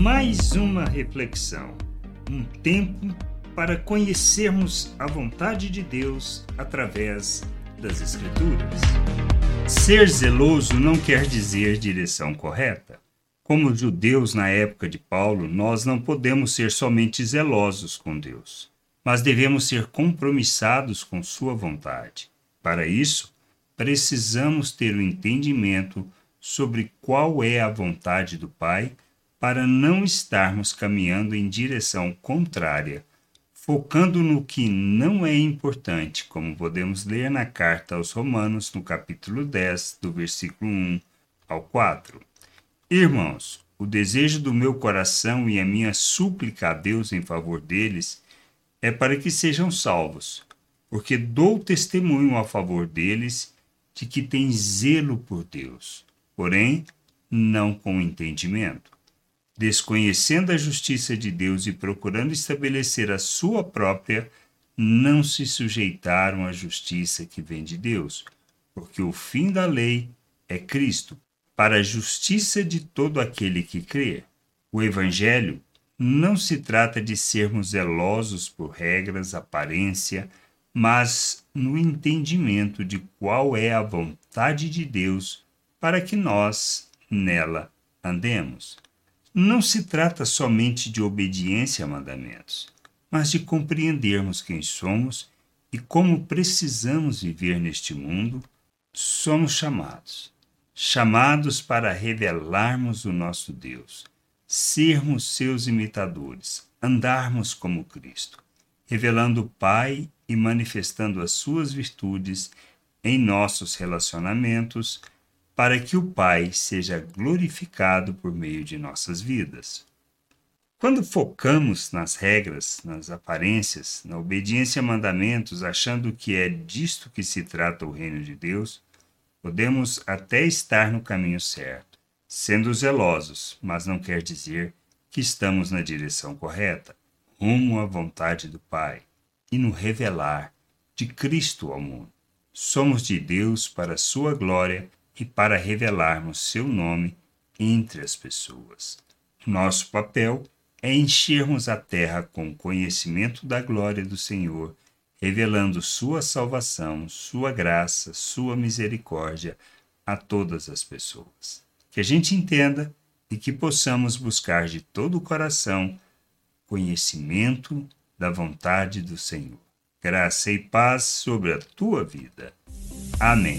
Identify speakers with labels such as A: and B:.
A: Mais uma reflexão, um tempo para conhecermos a vontade de Deus através das Escrituras. Ser zeloso não quer dizer direção correta. Como judeus na época de Paulo, nós não podemos ser somente zelosos com Deus, mas devemos ser compromissados com Sua vontade. Para isso, precisamos ter o entendimento sobre qual é a vontade do Pai para não estarmos caminhando em direção contrária, focando no que não é importante, como podemos ler na carta aos Romanos, no capítulo 10, do versículo 1 ao 4. Irmãos, o desejo do meu coração e a minha súplica a Deus em favor deles é para que sejam salvos, porque dou testemunho a favor deles de que têm zelo por Deus, porém não com entendimento desconhecendo a justiça de Deus e procurando estabelecer a sua própria, não se sujeitaram à justiça que vem de Deus, porque o fim da lei é Cristo, para a justiça de todo aquele que crê. O Evangelho não se trata de sermos zelosos por regras, aparência, mas no entendimento de qual é a vontade de Deus para que nós nela andemos não se trata somente de obediência a mandamentos, mas de compreendermos quem somos e como precisamos viver neste mundo, somos chamados. Chamados para revelarmos o nosso Deus, sermos seus imitadores, andarmos como Cristo, revelando o Pai e manifestando as suas virtudes em nossos relacionamentos, para que o Pai seja glorificado por meio de nossas vidas. Quando focamos nas regras, nas aparências, na obediência a mandamentos, achando que é disto que se trata o reino de Deus, podemos até estar no caminho certo, sendo zelosos, mas não quer dizer que estamos na direção correta, rumo à vontade do Pai e no revelar de Cristo ao mundo. Somos de Deus para a sua glória e para revelarmos seu nome entre as pessoas. Nosso papel é enchermos a terra com conhecimento da glória do Senhor, revelando sua salvação, sua graça, sua misericórdia a todas as pessoas. Que a gente entenda e que possamos buscar de todo o coração conhecimento da vontade do Senhor. Graça e paz sobre a tua vida. Amém.